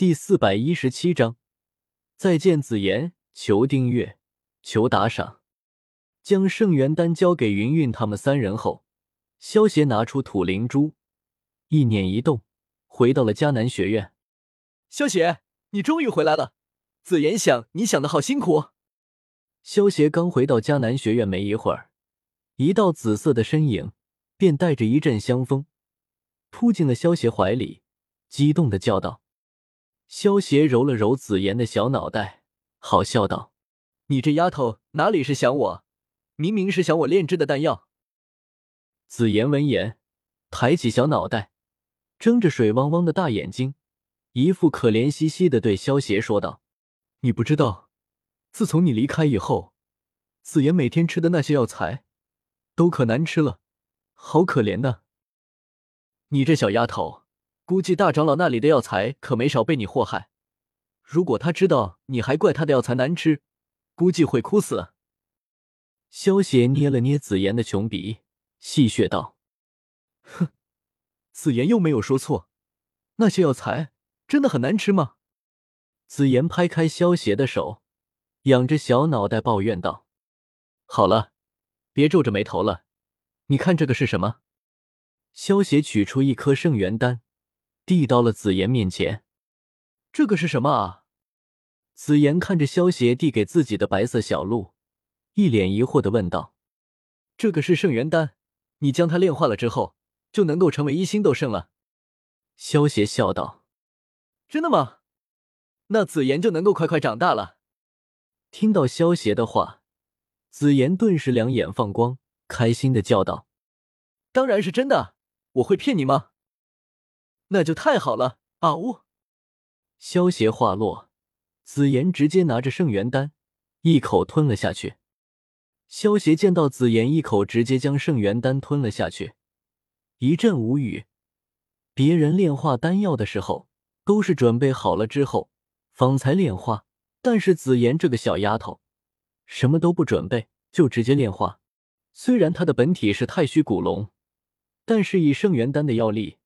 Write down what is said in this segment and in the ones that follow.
第四百一十七章，再见紫妍，求订阅，求打赏。将圣元丹交给云云他们三人后，萧协拿出土灵珠，意念一动，回到了迦南学院。萧协，你终于回来了。紫妍想你想的好辛苦。萧协刚回到迦南学院没一会儿，一道紫色的身影便带着一阵香风，扑进了萧协怀里，激动的叫道：“萧协揉了揉紫妍的小脑袋，好笑道：‘你这丫头哪里是想我？’”明明是想我炼制的丹药。紫妍闻言，抬起小脑袋，睁着水汪汪的大眼睛，一副可怜兮兮的对萧邪说道：“你不知道，自从你离开以后，紫妍每天吃的那些药材，都可难吃了，好可怜呐！你这小丫头，估计大长老那里的药材可没少被你祸害。如果他知道你还怪他的药材难吃，估计会哭死。”萧邪捏了捏紫妍的穷鼻，戏谑道：“哼，紫妍又没有说错，那些药材真的很难吃吗？”紫妍拍开萧邪的手，仰着小脑袋抱怨道：“好了，别皱着眉头了，你看这个是什么？”萧邪取出一颗圣元丹，递到了紫妍面前。“这个是什么啊？”紫妍看着萧邪递给自己的白色小鹿。一脸疑惑的问道：“这个是圣元丹，你将它炼化了之后，就能够成为一星斗圣了。”萧邪笑道：“真的吗？那紫妍就能够快快长大了。”听到萧邪的话，紫妍顿时两眼放光，开心的叫道：“当然是真的，我会骗你吗？那就太好了！”啊呜！萧邪话落，紫妍直接拿着圣元丹，一口吞了下去。萧协见到紫妍一口直接将圣元丹吞了下去，一阵无语。别人炼化丹药的时候都是准备好了之后方才炼化，但是紫妍这个小丫头什么都不准备就直接炼化。虽然她的本体是太虚古龙，但是以圣元丹的药力，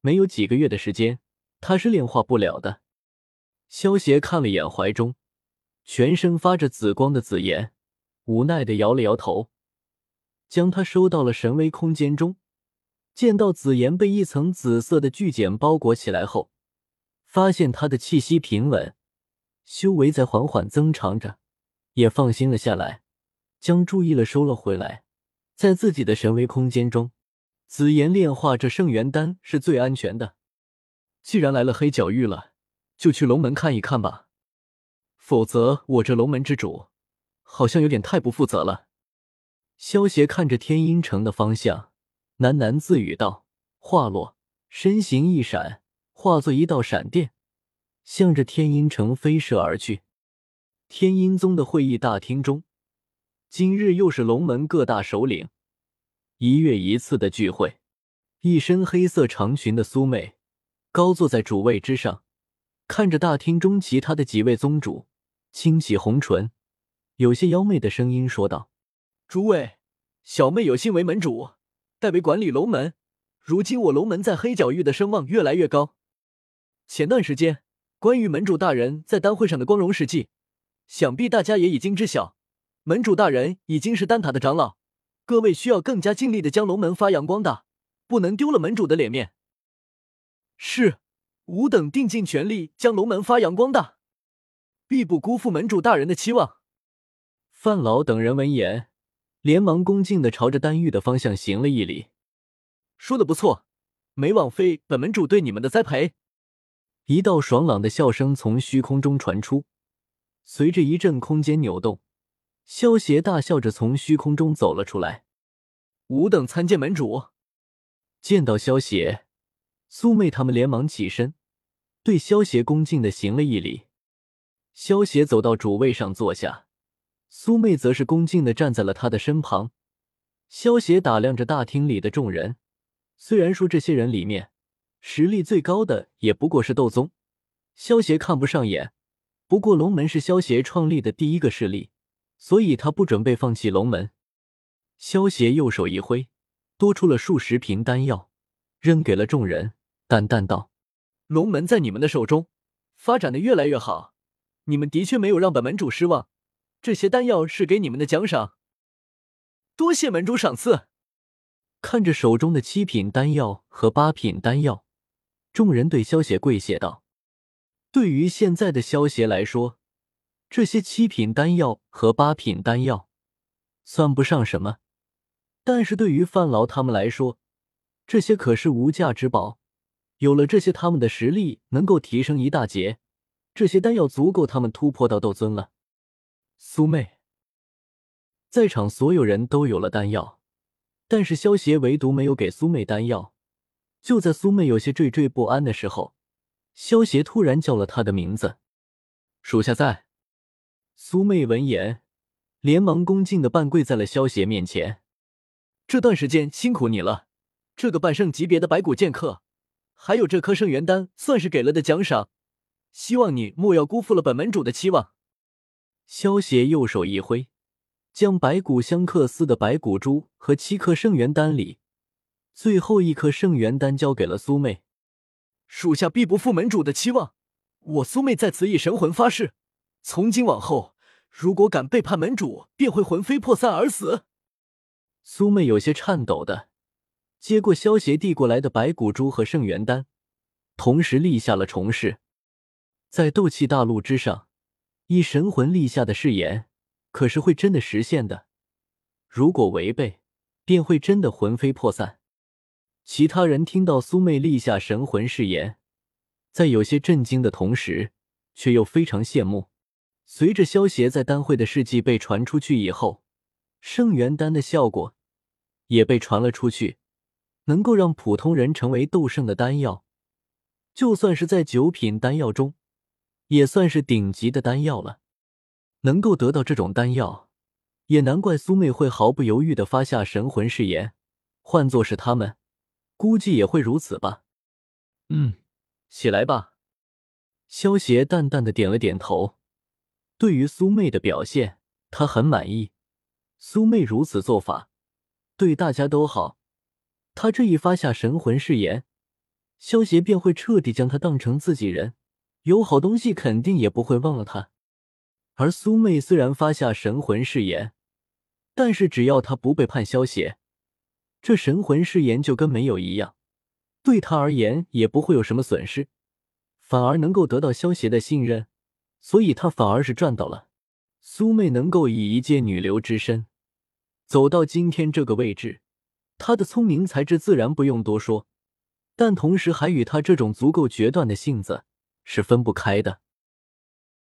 没有几个月的时间，他是炼化不了的。萧协看了眼怀中全身发着紫光的紫炎。无奈的摇了摇头，将它收到了神威空间中。见到紫妍被一层紫色的巨茧包裹起来后，发现她的气息平稳，修为在缓缓增长着，也放心了下来，将注意了收了回来。在自己的神威空间中，紫妍炼化这圣元丹是最安全的。既然来了黑角域了，就去龙门看一看吧。否则，我这龙门之主。好像有点太不负责了。萧协看着天阴城的方向，喃喃自语道：“话落，身形一闪，化作一道闪电，向着天阴城飞射而去。”天阴宗的会议大厅中，今日又是龙门各大首领一月一次的聚会。一身黑色长裙的苏妹高坐在主位之上，看着大厅中其他的几位宗主，轻启红唇。有些妖媚的声音说道：“诸位，小妹有幸为门主，代为管理龙门。如今我龙门在黑角域的声望越来越高。前段时间关于门主大人在丹会上的光荣事迹，想必大家也已经知晓。门主大人已经是丹塔的长老，各位需要更加尽力的将龙门发扬光大，不能丢了门主的脸面。是，吾等定尽全力将龙门发扬光大，必不辜负门主大人的期望。”范老等人闻言，连忙恭敬的朝着丹玉的方向行了一礼，说的不错，没枉费本门主对你们的栽培。一道爽朗的笑声从虚空中传出，随着一阵空间扭动，萧邪大笑着从虚空中走了出来。吾等参见门主。见到萧邪，苏妹他们连忙起身，对萧邪恭敬的行了一礼。萧邪走到主位上坐下。苏妹则是恭敬的站在了他的身旁。萧协打量着大厅里的众人，虽然说这些人里面实力最高的也不过是斗宗，萧协看不上眼。不过龙门是萧协创立的第一个势力，所以他不准备放弃龙门。萧协右手一挥，多出了数十瓶丹药，扔给了众人，淡淡道：“龙门在你们的手中，发展的越来越好。你们的确没有让本门主失望，这些丹药是给你们的奖赏。多谢门主赏赐。看着手中的七品丹药和八品丹药，众人对萧邪跪谢道：“对于现在的萧邪来说，这些七品丹药和八品丹药算不上什么，但是对于范劳他们来说，这些可是无价之宝。有了这些，他们的实力能够提升一大截。这些丹药足够他们突破到斗尊了。”苏妹，在场所有人都有了丹药。但是萧协唯独没有给苏妹丹药。就在苏妹有些惴惴不安的时候，萧协突然叫了她的名字：“属下在。”苏妹闻言，连忙恭敬的半跪在了萧协面前：“这段时间辛苦你了，这个半圣级别的白骨剑客，还有这颗圣元丹，算是给了的奖赏。希望你莫要辜负了本门主的期望。”萧协右手一挥。将白骨相克丝的白骨珠和七颗圣元丹里最后一颗圣元丹交给了苏妹，属下必不负门主的期望。我苏妹在此以神魂发誓，从今往后，如果敢背叛门主，便会魂飞魄散而死。苏妹有些颤抖的接过萧协递过来的白骨珠和圣元丹，同时立下了重誓，在斗气大陆之上，以神魂立下的誓言。可是会真的实现的，如果违背，便会真的魂飞魄散。其他人听到苏妹立下神魂誓言，在有些震惊的同时，却又非常羡慕。随着萧协在丹会的事迹被传出去以后，圣元丹的效果也被传了出去，能够让普通人成为斗圣的丹药，就算是在九品丹药中，也算是顶级的丹药了。能够得到这种丹药，也难怪苏妹会毫不犹豫的发下神魂誓言。换作是他们，估计也会如此吧。嗯，起来吧。萧协淡淡的点了点头。对于苏妹的表现，他很满意。苏妹如此做法，对大家都好。他这一发下神魂誓言，萧协便会彻底将他当成自己人，有好东西肯定也不会忘了他。而苏妹虽然发下神魂誓言，但是只要她不背叛萧邪，这神魂誓言就跟没有一样，对她而言也不会有什么损失，反而能够得到萧邪的信任，所以他反而是赚到了。苏妹能够以一介女流之身走到今天这个位置，她的聪明才智自然不用多说，但同时还与她这种足够决断的性子是分不开的。